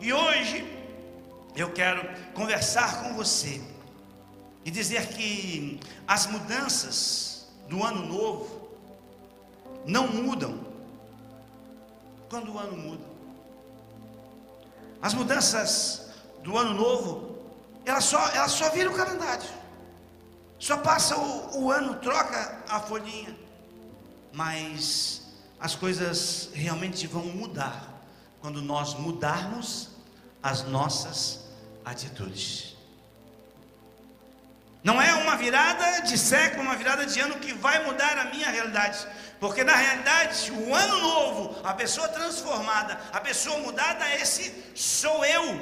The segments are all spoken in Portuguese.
E hoje eu quero conversar com você e dizer que as mudanças do ano novo não mudam quando o ano muda. As mudanças do ano novo, elas só, elas só viram o calendário. Só passa o, o ano, troca a folhinha. Mas as coisas realmente vão mudar quando nós mudarmos as nossas atitudes. Não é uma virada de século, uma virada de ano que vai mudar a minha realidade. Porque na realidade, o ano novo, a pessoa transformada, a pessoa mudada, esse sou eu,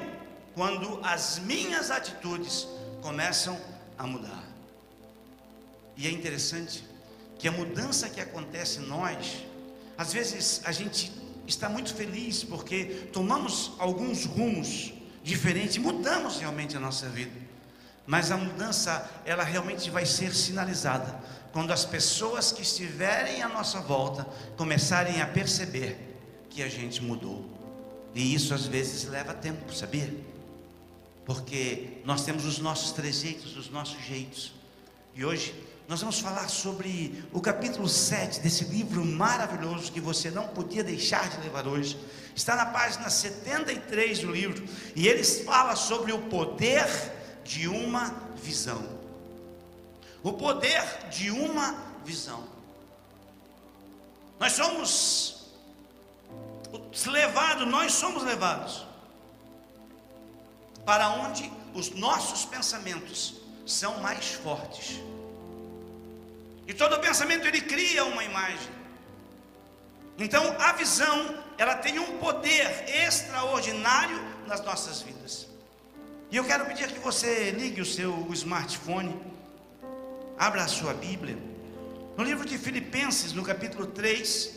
quando as minhas atitudes começam a mudar. E é interessante que a mudança que acontece em nós, às vezes a gente está muito feliz porque tomamos alguns rumos diferentes, mudamos realmente a nossa vida. Mas a mudança, ela realmente vai ser sinalizada quando as pessoas que estiverem à nossa volta começarem a perceber que a gente mudou. E isso às vezes leva tempo, sabia? Porque nós temos os nossos trejeitos, os nossos jeitos. E hoje nós vamos falar sobre o capítulo 7 desse livro maravilhoso que você não podia deixar de levar hoje. Está na página 73 do livro, e ele fala sobre o poder de uma visão. O poder de uma visão. Nós somos levados, nós somos levados para onde os nossos pensamentos são mais fortes. E todo pensamento ele cria uma imagem. Então a visão, ela tem um poder extraordinário nas nossas vidas. E eu quero pedir que você ligue o seu smartphone, abra a sua Bíblia, no livro de Filipenses, no capítulo 3,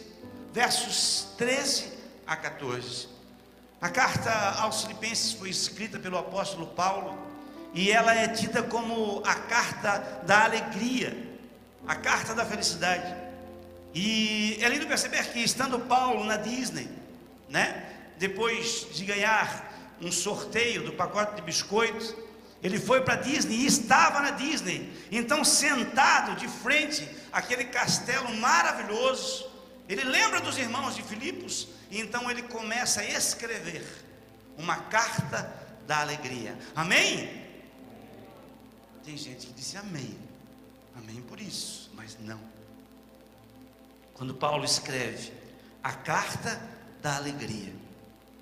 versos 13 a 14. A carta aos Filipenses foi escrita pelo apóstolo Paulo e ela é tida como a carta da alegria, a carta da felicidade. E é lindo perceber que estando Paulo na Disney, né, depois de ganhar um sorteio do pacote de biscoitos. Ele foi para Disney e estava na Disney. Então, sentado de frente àquele castelo maravilhoso, ele lembra dos irmãos de Filipos e então ele começa a escrever uma carta da alegria. Amém? Tem gente que disse amém. Amém por isso, mas não. Quando Paulo escreve a carta da alegria,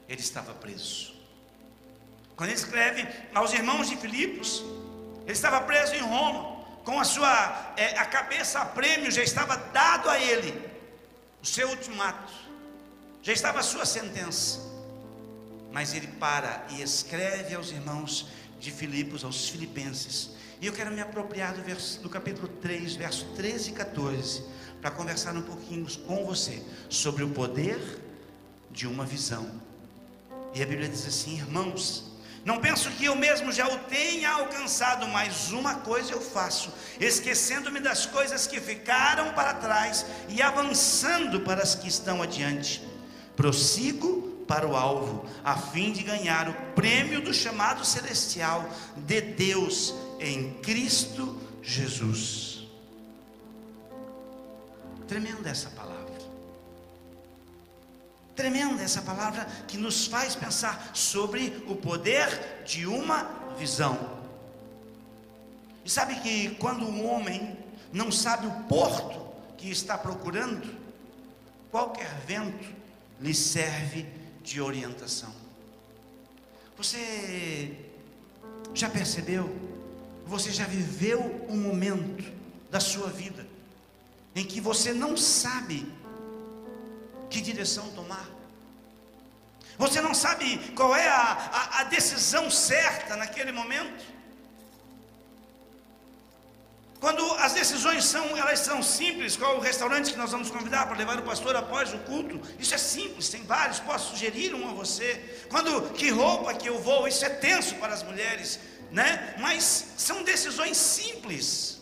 ele estava preso. Quando ele escreve aos irmãos de Filipos, ele estava preso em Roma, com a sua é, a cabeça a prêmio, já estava dado a ele o seu ultimato, já estava a sua sentença. Mas ele para e escreve aos irmãos de Filipos, aos filipenses. E eu quero me apropriar do, verso, do capítulo 3, verso 13 e 14, para conversar um pouquinho com você sobre o poder de uma visão. E a Bíblia diz assim: irmãos, não penso que eu mesmo já o tenha alcançado, mas uma coisa eu faço, esquecendo-me das coisas que ficaram para trás e avançando para as que estão adiante. Prossigo para o alvo, a fim de ganhar o prêmio do chamado celestial de Deus em Cristo Jesus. Tremenda essa palavra. Tremenda essa palavra que nos faz pensar sobre o poder de uma visão. E sabe que quando um homem não sabe o porto que está procurando, qualquer vento lhe serve de orientação. Você já percebeu? Você já viveu um momento da sua vida em que você não sabe que direção tomar. Você não sabe qual é a, a, a decisão certa naquele momento. Quando as decisões são, elas são simples, qual o restaurante que nós vamos convidar para levar o pastor após o culto? Isso é simples, tem vários, posso sugerir um a você. Quando que roupa que eu vou? Isso é tenso para as mulheres, né? Mas são decisões simples.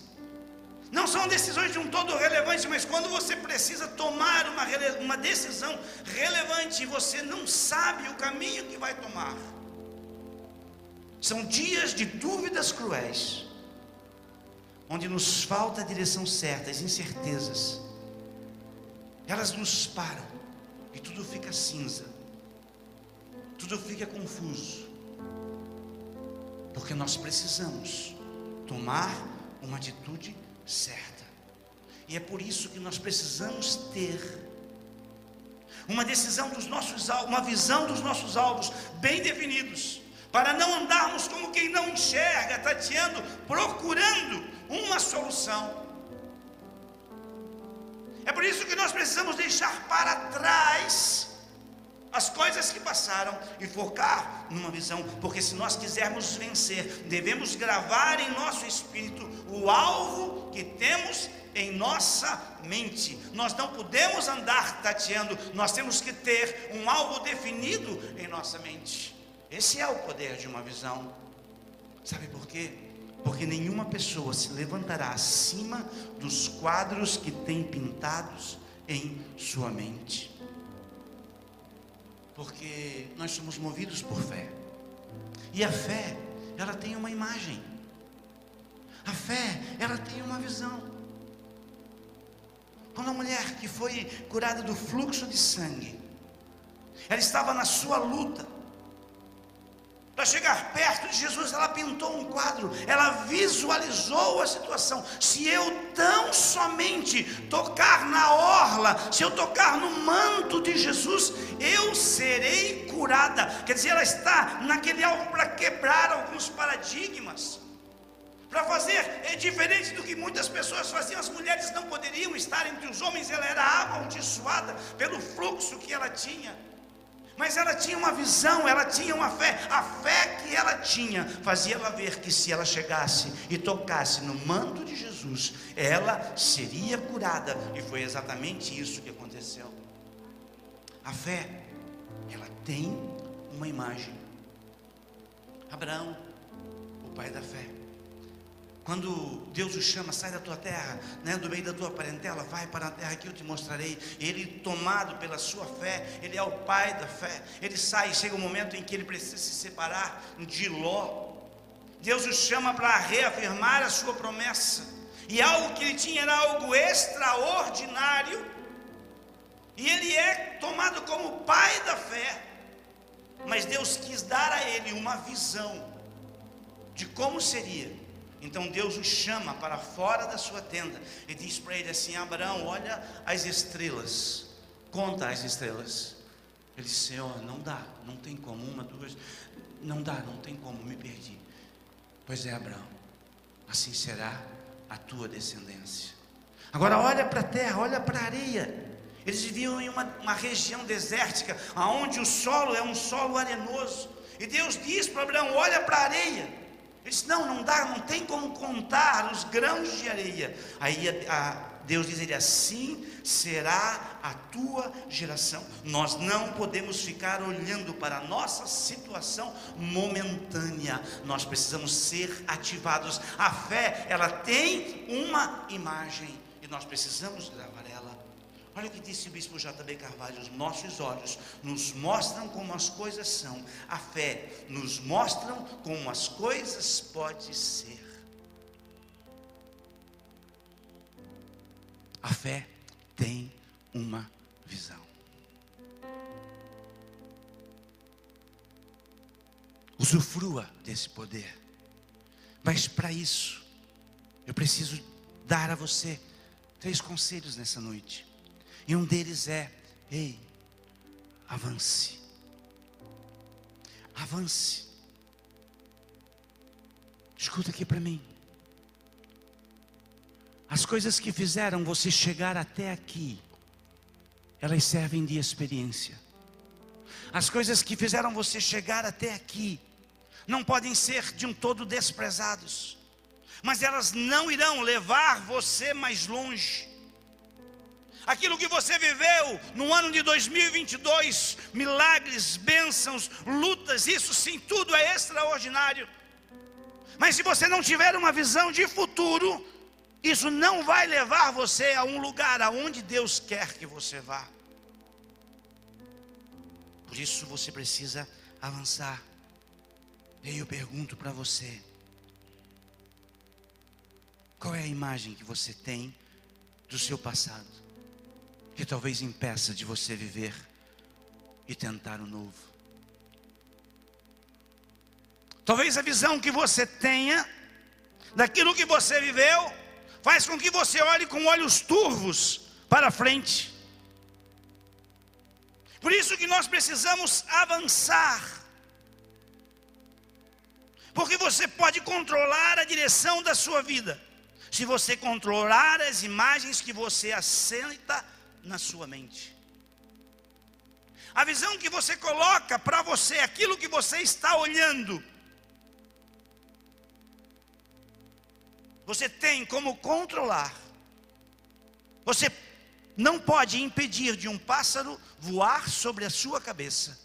Não são decisões de um todo relevante, mas quando você precisa tomar uma, uma decisão relevante e você não sabe o caminho que vai tomar. São dias de dúvidas cruéis, onde nos falta a direção certa, as incertezas. Elas nos param e tudo fica cinza, tudo fica confuso, porque nós precisamos tomar uma atitude certa. E é por isso que nós precisamos ter uma decisão dos nossos uma visão dos nossos alvos bem definidos, para não andarmos como quem não enxerga, tateando, procurando uma solução. É por isso que nós precisamos deixar para trás as coisas que passaram e focar numa visão, porque se nós quisermos vencer, devemos gravar em nosso espírito o alvo que temos em nossa mente. Nós não podemos andar tateando, nós temos que ter um alvo definido em nossa mente. Esse é o poder de uma visão. Sabe por quê? Porque nenhuma pessoa se levantará acima dos quadros que tem pintados em sua mente porque nós somos movidos por fé. E a fé, ela tem uma imagem. A fé, ela tem uma visão. Quando a mulher que foi curada do fluxo de sangue, ela estava na sua luta, para chegar perto de Jesus, ela pintou um quadro, ela visualizou a situação. Se eu tão somente tocar na orla, se eu tocar no manto de Jesus, eu serei curada. Quer dizer, ela está naquele alvo para quebrar alguns paradigmas. Para fazer é diferente do que muitas pessoas faziam, as mulheres não poderiam estar entre os homens, ela era amaldiçoada pelo fluxo que ela tinha. Mas ela tinha uma visão, ela tinha uma fé. A fé que ela tinha fazia ela ver que se ela chegasse e tocasse no manto de Jesus, ela seria curada. E foi exatamente isso que aconteceu. A fé, ela tem uma imagem. Abraão, o pai da fé. Quando Deus o chama, sai da tua terra, né, do meio da tua parentela, vai para a terra que eu te mostrarei. Ele, tomado pela sua fé, ele é o pai da fé. Ele sai, chega um momento em que ele precisa se separar de Ló. Deus o chama para reafirmar a sua promessa. E algo que ele tinha era algo extraordinário. E ele é tomado como pai da fé. Mas Deus quis dar a ele uma visão de como seria então Deus o chama para fora da sua tenda e diz para ele assim: Abraão, olha as estrelas, conta as estrelas. Ele disse: Senhor, não dá, não tem como, uma, duas, não dá, não tem como, me perdi. Pois é, Abraão, assim será a tua descendência. Agora olha para a terra, olha para a areia. Eles viviam em uma, uma região desértica, onde o solo é um solo arenoso. E Deus diz para Abraão: olha para a areia. Ele disse: Não, não dá, não tem como contar os grãos de areia. Aí a, a, Deus diz ele: Assim será a tua geração. Nós não podemos ficar olhando para a nossa situação momentânea. Nós precisamos ser ativados. A fé, ela tem uma imagem e nós precisamos gravar Olha o que disse o bispo J.B. Carvalho: os nossos olhos nos mostram como as coisas são, a fé nos mostram como as coisas podem ser. A fé tem uma visão. Usufrua desse poder. Mas para isso, eu preciso dar a você três conselhos nessa noite. E um deles é: ei, avance. Avance. Escuta aqui para mim. As coisas que fizeram você chegar até aqui, elas servem de experiência. As coisas que fizeram você chegar até aqui, não podem ser de um todo desprezados, mas elas não irão levar você mais longe aquilo que você viveu no ano de 2022, milagres, bênçãos, lutas, isso sim, tudo é extraordinário. Mas se você não tiver uma visão de futuro, Isso não vai levar você a um lugar aonde Deus quer que você vá. Por isso você precisa avançar. E eu pergunto para você: qual é a imagem que você tem do seu passado, que talvez impeça de você viver e tentar o novo? Talvez a visão que você tenha daquilo que você viveu faz com que você olhe com olhos turvos para frente. Por isso que nós precisamos avançar. Porque você pode controlar a direção da sua vida, se você controlar as imagens que você assenta na sua mente. A visão que você coloca para você, aquilo que você está olhando, você tem como controlar. Você não pode impedir de um pássaro voar sobre a sua cabeça,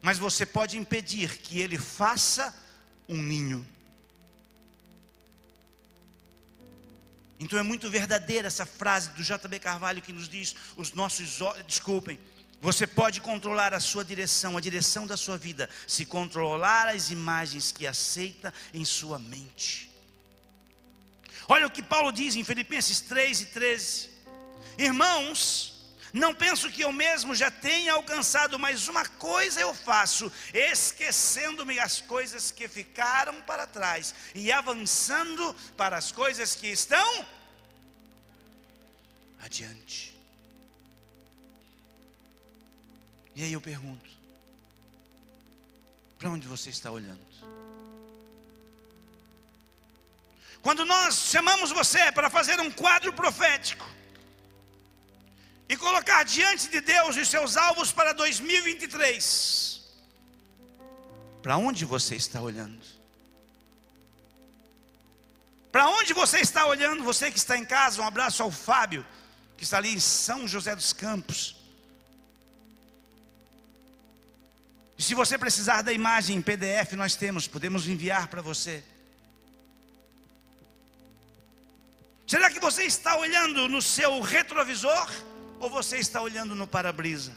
mas você pode impedir que ele faça um ninho. Então é muito verdadeira essa frase do JB Carvalho que nos diz: os nossos olhos, desculpem, você pode controlar a sua direção, a direção da sua vida, se controlar as imagens que aceita em sua mente. Olha o que Paulo diz em Filipenses 3 e 13. Irmãos, não penso que eu mesmo já tenha alcançado, mas uma coisa eu faço, esquecendo-me as coisas que ficaram para trás e avançando para as coisas que estão adiante. E aí eu pergunto: para onde você está olhando? Quando nós chamamos você para fazer um quadro profético, e colocar diante de Deus os seus alvos para 2023. Para onde você está olhando? Para onde você está olhando? Você que está em casa, um abraço ao Fábio, que está ali em São José dos Campos. E se você precisar da imagem em PDF, nós temos, podemos enviar para você. Será que você está olhando no seu retrovisor? Ou você está olhando no para-brisa?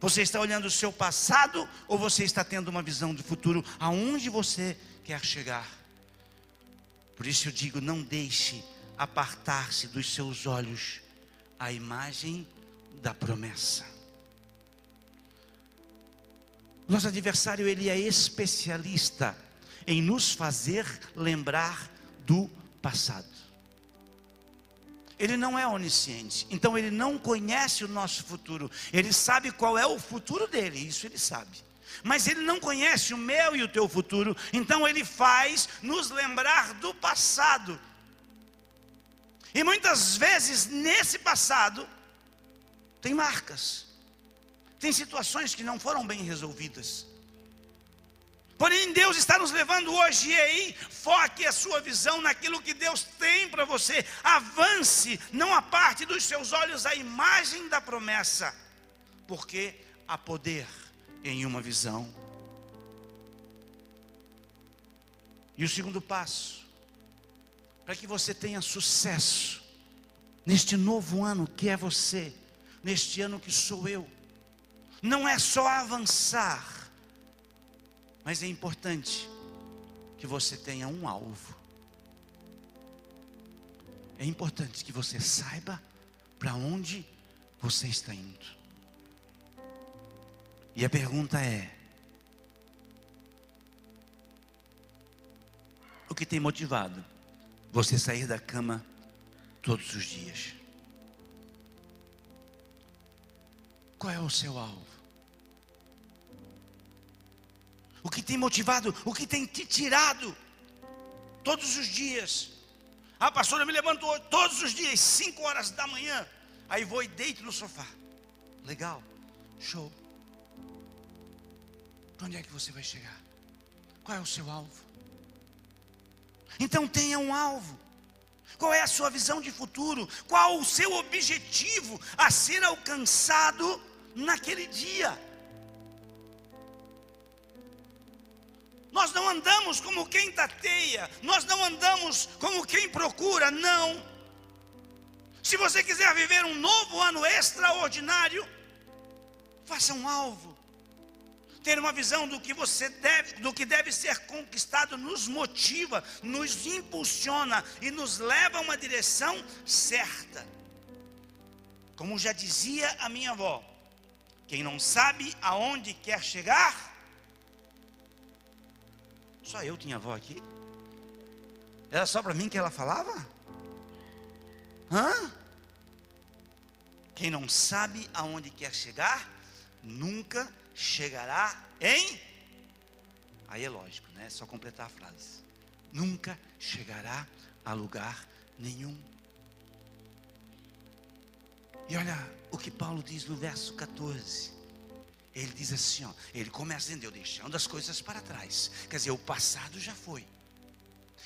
Você está olhando o seu passado ou você está tendo uma visão do futuro aonde você quer chegar? Por isso eu digo, não deixe apartar-se dos seus olhos a imagem da promessa. Nosso adversário ele é especialista em nos fazer lembrar do passado. Ele não é onisciente, então ele não conhece o nosso futuro. Ele sabe qual é o futuro dele, isso ele sabe. Mas ele não conhece o meu e o teu futuro, então ele faz nos lembrar do passado. E muitas vezes nesse passado tem marcas, tem situações que não foram bem resolvidas. Porém, Deus está nos levando hoje, e aí, foque a sua visão naquilo que Deus tem para você. Avance, não a parte dos seus olhos a imagem da promessa, porque há poder em uma visão. E o segundo passo, para que você tenha sucesso neste novo ano que é você, neste ano que sou eu, não é só avançar, mas é importante que você tenha um alvo. É importante que você saiba para onde você está indo. E a pergunta é: o que tem motivado você sair da cama todos os dias? Qual é o seu alvo? O que tem motivado, o que tem te tirado todos os dias. Ah, pastor, eu me levanto todos os dias, 5 horas da manhã. Aí vou e deito no sofá. Legal, show. Para onde é que você vai chegar? Qual é o seu alvo? Então tenha um alvo. Qual é a sua visão de futuro? Qual o seu objetivo a ser alcançado naquele dia? Nós não andamos como quem tateia, nós não andamos como quem procura, não. Se você quiser viver um novo ano extraordinário, faça um alvo. Ter uma visão do que você deve, do que deve ser conquistado nos motiva, nos impulsiona e nos leva a uma direção certa. Como já dizia a minha avó, quem não sabe aonde quer chegar, só eu tinha avó aqui. Era só para mim que ela falava? Hã? Quem não sabe aonde quer chegar, nunca chegará em. Aí é lógico, né? É só completar a frase. Nunca chegará a lugar nenhum. E olha o que Paulo diz no verso 14. Ele diz assim, ó, ele começa dizendo, eu deixando as coisas para trás. Quer dizer, o passado já foi.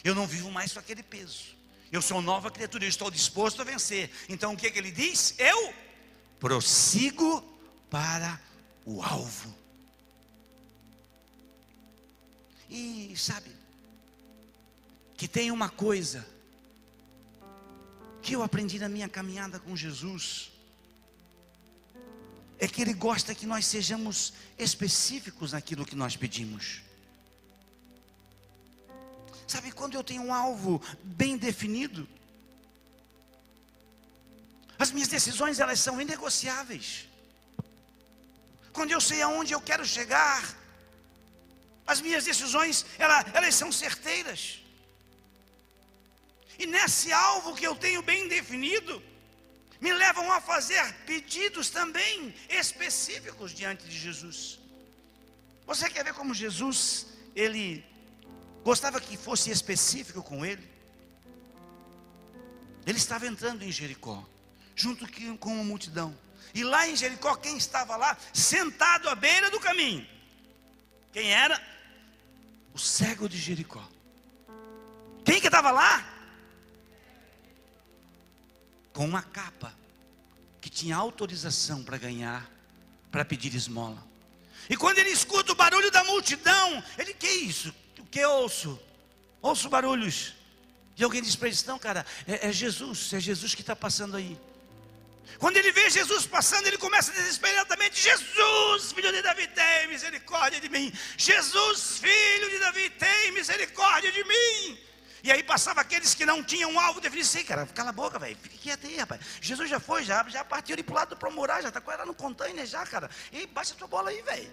Eu não vivo mais com aquele peso. Eu sou nova criatura, eu estou disposto a vencer. Então o que, que ele diz? Eu prossigo para o alvo. E sabe, que tem uma coisa que eu aprendi na minha caminhada com Jesus é que Ele gosta que nós sejamos específicos naquilo que nós pedimos. Sabe, quando eu tenho um alvo bem definido, as minhas decisões elas são inegociáveis. Quando eu sei aonde eu quero chegar, as minhas decisões elas, elas são certeiras. E nesse alvo que eu tenho bem definido, me levam a fazer pedidos também específicos diante de Jesus. Você quer ver como Jesus, ele gostava que fosse específico com ele? Ele estava entrando em Jericó, junto com uma multidão. E lá em Jericó, quem estava lá, sentado à beira do caminho? Quem era? O cego de Jericó. Quem que estava lá? Com uma capa que tinha autorização para ganhar, para pedir esmola. E quando ele escuta o barulho da multidão, ele, que isso? O que ouço? Ouço barulhos. E alguém diz para ele: Não, cara, é, é Jesus, é Jesus que está passando aí. Quando ele vê Jesus passando, ele começa desesperadamente: Jesus, filho de Davi, tem misericórdia de mim. Jesus, filho de Davi, tem misericórdia de mim. E aí passava aqueles que não tinham um alvo definido. Sei, cara, cala a boca, velho. Fica quieto aí, rapaz. Jesus já foi, já, já partiu ali pro lado do promorar, já está com ela no container já, cara. E baixa a tua bola aí, velho.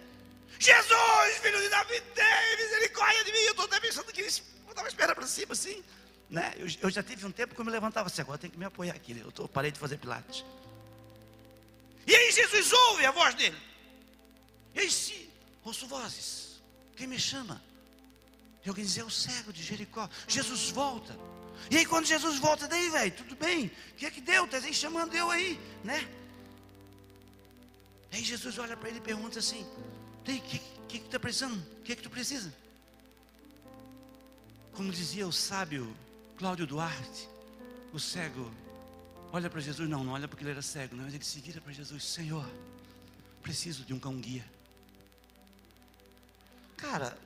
Jesus, filho de Davi, tem misericórdia de mim. Eu estou até pensando que eles botavam a espera para cima, assim. Né? Eu, eu, já tive um tempo que eu me levantava assim, agora tem que me apoiar aqui. Né? Eu tô, parei de fazer pilates. E aí Jesus ouve a voz dele. E aí se ouço vozes. Quem me chama? E alguém diz, é o cego de Jericó. Jesus volta. E aí quando Jesus volta, daí, velho, tudo bem. O que é que deu? Está aí chamando eu aí, né? Aí Jesus olha para ele e pergunta assim: o que, que, que está precisando? O que é que tu precisa? Como dizia o sábio Cláudio Duarte, o cego olha para Jesus, não, não olha porque ele era cego, não, mas ele se vira para Jesus, Senhor, preciso de um cão guia. Cara,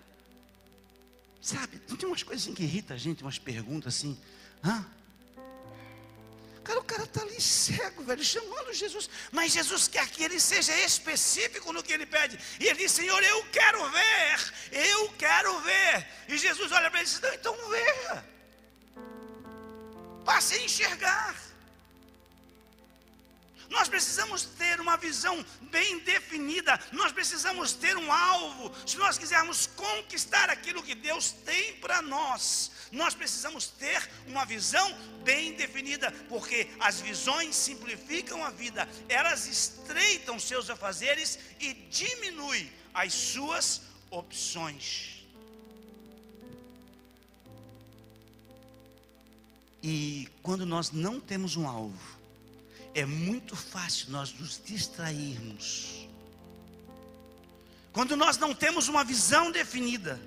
Sabe, não tem umas coisas assim que irritam a gente, umas perguntas assim. Hã? Cara, o cara está ali cego, velho, chamando Jesus. Mas Jesus quer que ele seja específico no que ele pede. E ele diz: Senhor, eu quero ver, eu quero ver. E Jesus olha para ele e diz: Não, então veja. Passe a enxergar. Nós precisamos ter uma visão bem definida, nós precisamos ter um alvo. Se nós quisermos conquistar aquilo que Deus tem para nós, nós precisamos ter uma visão bem definida, porque as visões simplificam a vida, elas estreitam seus afazeres e diminuem as suas opções. E quando nós não temos um alvo, é muito fácil nós nos distrairmos. Quando nós não temos uma visão definida,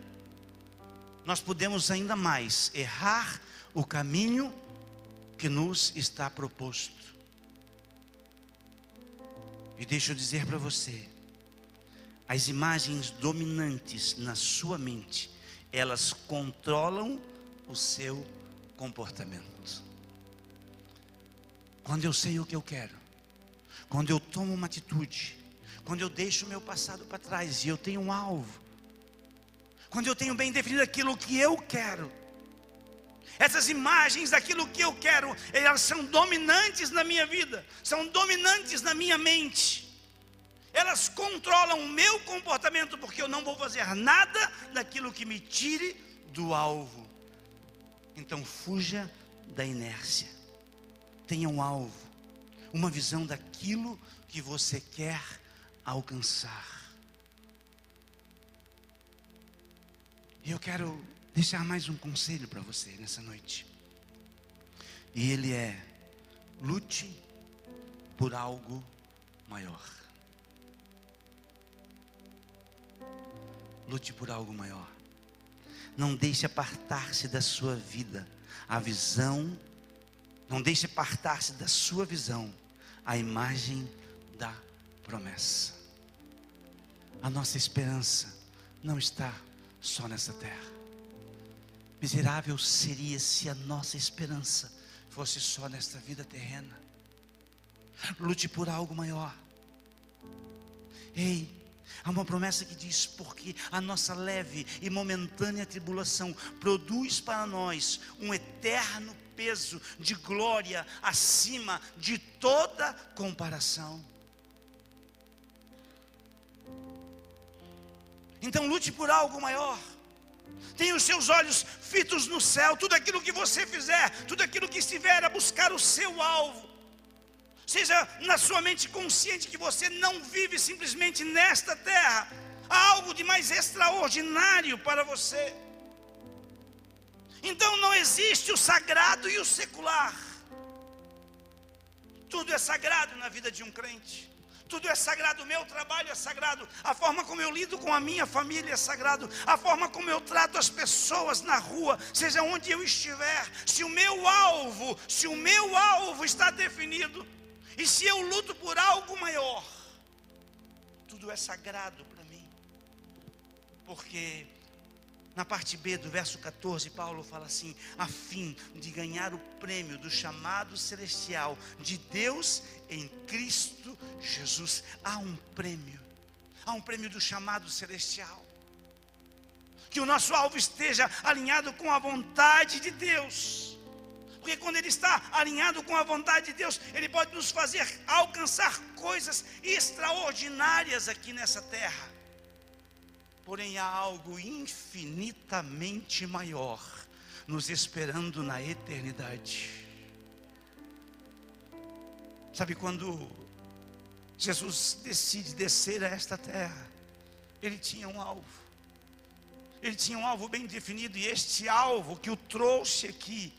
nós podemos ainda mais errar o caminho que nos está proposto. E deixa eu dizer para você, as imagens dominantes na sua mente elas controlam o seu comportamento. Quando eu sei o que eu quero, quando eu tomo uma atitude, quando eu deixo o meu passado para trás e eu tenho um alvo, quando eu tenho bem definido aquilo que eu quero, essas imagens daquilo que eu quero, elas são dominantes na minha vida, são dominantes na minha mente. Elas controlam o meu comportamento, porque eu não vou fazer nada daquilo que me tire do alvo. Então fuja da inércia. Tenha um alvo, uma visão daquilo que você quer alcançar. E eu quero deixar mais um conselho para você nessa noite. E ele é: lute por algo maior. Lute por algo maior. Não deixe apartar-se da sua vida a visão, não deixe apartar-se da sua visão a imagem da promessa. A nossa esperança não está só nessa terra. Miserável seria se a nossa esperança fosse só nesta vida terrena. Lute por algo maior. Ei, há uma promessa que diz: porque a nossa leve e momentânea tribulação produz para nós um eterno peso de glória acima de toda comparação. Então lute por algo maior. Tenha os seus olhos fitos no céu. Tudo aquilo que você fizer, tudo aquilo que estiver a buscar o seu alvo. Seja na sua mente consciente que você não vive simplesmente nesta terra. Há algo de mais extraordinário para você. Então não existe o sagrado e o secular. Tudo é sagrado na vida de um crente. Tudo é sagrado, o meu trabalho é sagrado, a forma como eu lido com a minha família é sagrado, a forma como eu trato as pessoas na rua, seja onde eu estiver, se o meu alvo, se o meu alvo está definido, e se eu luto por algo maior, tudo é sagrado para mim, porque na parte B do verso 14, Paulo fala assim: a fim de ganhar o prêmio do chamado celestial de Deus em Cristo Jesus. Há um prêmio, há um prêmio do chamado celestial. Que o nosso alvo esteja alinhado com a vontade de Deus. Porque quando ele está alinhado com a vontade de Deus, ele pode nos fazer alcançar coisas extraordinárias aqui nessa terra porém há algo infinitamente maior nos esperando na eternidade. Sabe quando Jesus decide descer a esta terra, ele tinha um alvo. Ele tinha um alvo bem definido e este alvo que o trouxe aqui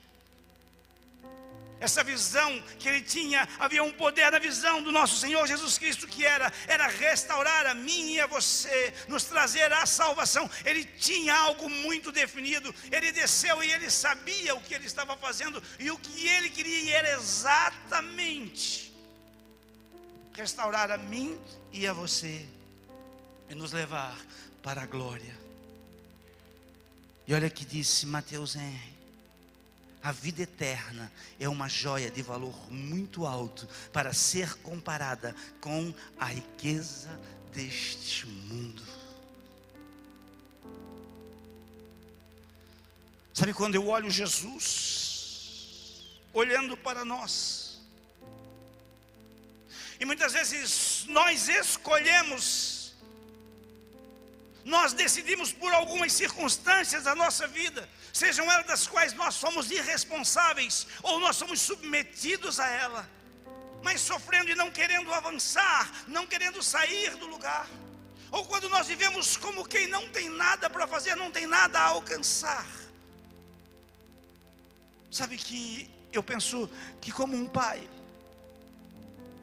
essa visão que ele tinha, havia um poder na visão do nosso Senhor Jesus Cristo que era era restaurar a mim e a você, nos trazer a salvação. Ele tinha algo muito definido. Ele desceu e ele sabia o que ele estava fazendo e o que ele queria era exatamente restaurar a mim e a você e nos levar para a glória. E olha que disse Mateus Henry a vida eterna é uma joia de valor muito alto para ser comparada com a riqueza deste mundo. Sabe quando eu olho Jesus olhando para nós, e muitas vezes nós escolhemos, nós decidimos por algumas circunstâncias da nossa vida, sejam elas das quais nós somos irresponsáveis ou nós somos submetidos a ela, mas sofrendo e não querendo avançar, não querendo sair do lugar, ou quando nós vivemos como quem não tem nada para fazer, não tem nada a alcançar. Sabe que eu penso que, como um pai,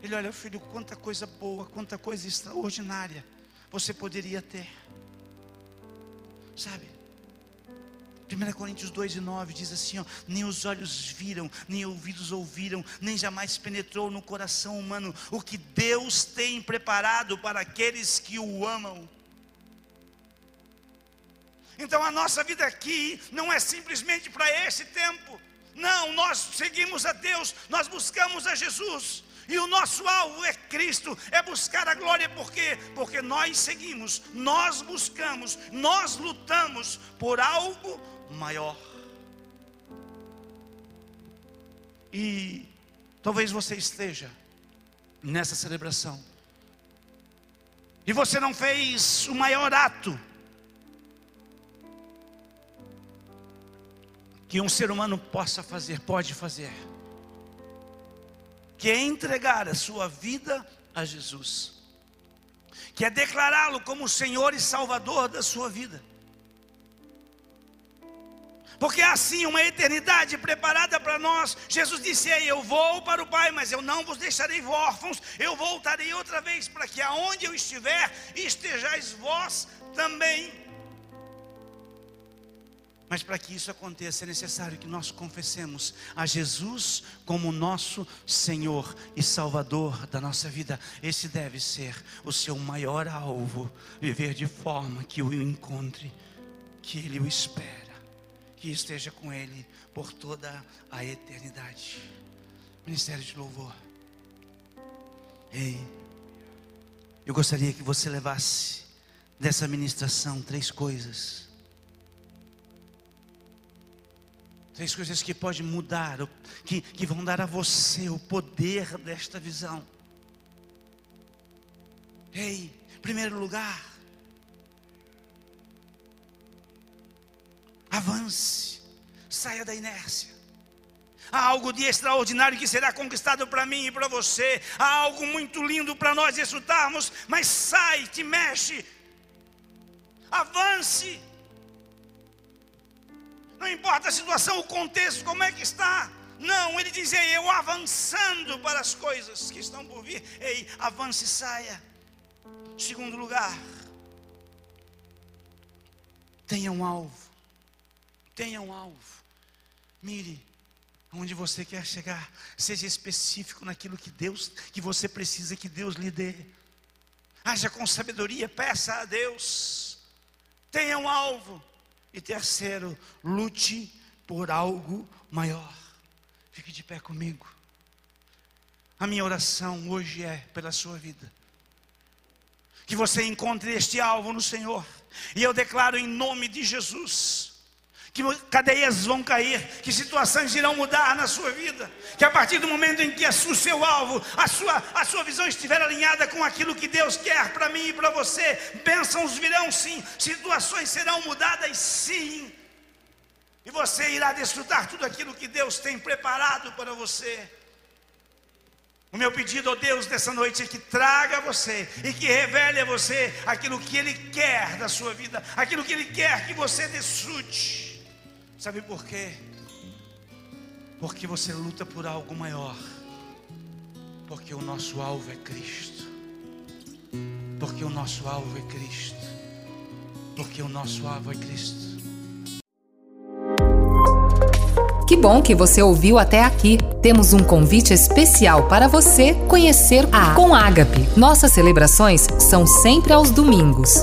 ele olha, filho, quanta coisa boa, quanta coisa extraordinária você poderia ter, sabe? 1 Coríntios 2 e 9 diz assim: ó, nem os olhos viram, nem ouvidos ouviram, nem jamais penetrou no coração humano o que Deus tem preparado para aqueles que o amam. Então a nossa vida aqui não é simplesmente para esse tempo. Não, nós seguimos a Deus, nós buscamos a Jesus. E o nosso alvo é Cristo, é buscar a glória, por quê? Porque nós seguimos, nós buscamos, nós lutamos por algo maior. E talvez você esteja nessa celebração, e você não fez o maior ato que um ser humano possa fazer, pode fazer que é entregar a sua vida a Jesus, que é declará-lo como Senhor e Salvador da sua vida. Porque há assim uma eternidade preparada para nós. Jesus disse: Ei, eu vou para o Pai, mas eu não vos deixarei órfãos. Eu voltarei outra vez para que aonde eu estiver, estejais vós também. Mas para que isso aconteça é necessário que nós confessemos a Jesus como nosso Senhor e Salvador da nossa vida. Esse deve ser o seu maior alvo, viver de forma que o encontre, que ele o espera, que esteja com ele por toda a eternidade. Ministério de louvor. Ei, eu gostaria que você levasse dessa ministração três coisas Três coisas que podem mudar, que, que vão dar a você o poder desta visão. Ei, primeiro lugar, avance, saia da inércia. Há algo de extraordinário que será conquistado para mim e para você. Há algo muito lindo para nós desfrutarmos, mas sai, te mexe. Avance. Não importa a situação, o contexto, como é que está. Não, ele diz, ei, eu avançando para as coisas que estão por vir. Ei, avance e saia. Segundo lugar, tenha um alvo. Tenha um alvo. Mire onde você quer chegar. Seja específico naquilo que Deus, que você precisa que Deus lhe dê. Haja com sabedoria, peça a Deus. Tenha um alvo. E terceiro, lute por algo maior. Fique de pé comigo. A minha oração hoje é pela sua vida. Que você encontre este alvo no Senhor. E eu declaro em nome de Jesus que cadeias vão cair, que situações irão mudar na sua vida, que a partir do momento em que o seu alvo, a sua, a sua visão estiver alinhada com aquilo que Deus quer para mim e para você, bênçãos virão sim, situações serão mudadas sim, e você irá desfrutar tudo aquilo que Deus tem preparado para você. O meu pedido, oh Deus, nessa noite é que traga você e que revele a você aquilo que Ele quer da sua vida, aquilo que Ele quer que você desfrute. Sabe por quê? Porque você luta por algo maior. Porque o nosso alvo é Cristo. Porque o nosso alvo é Cristo. Porque o nosso alvo é Cristo. Que bom que você ouviu até aqui. Temos um convite especial para você conhecer a Com Ágape. Nossas celebrações são sempre aos domingos,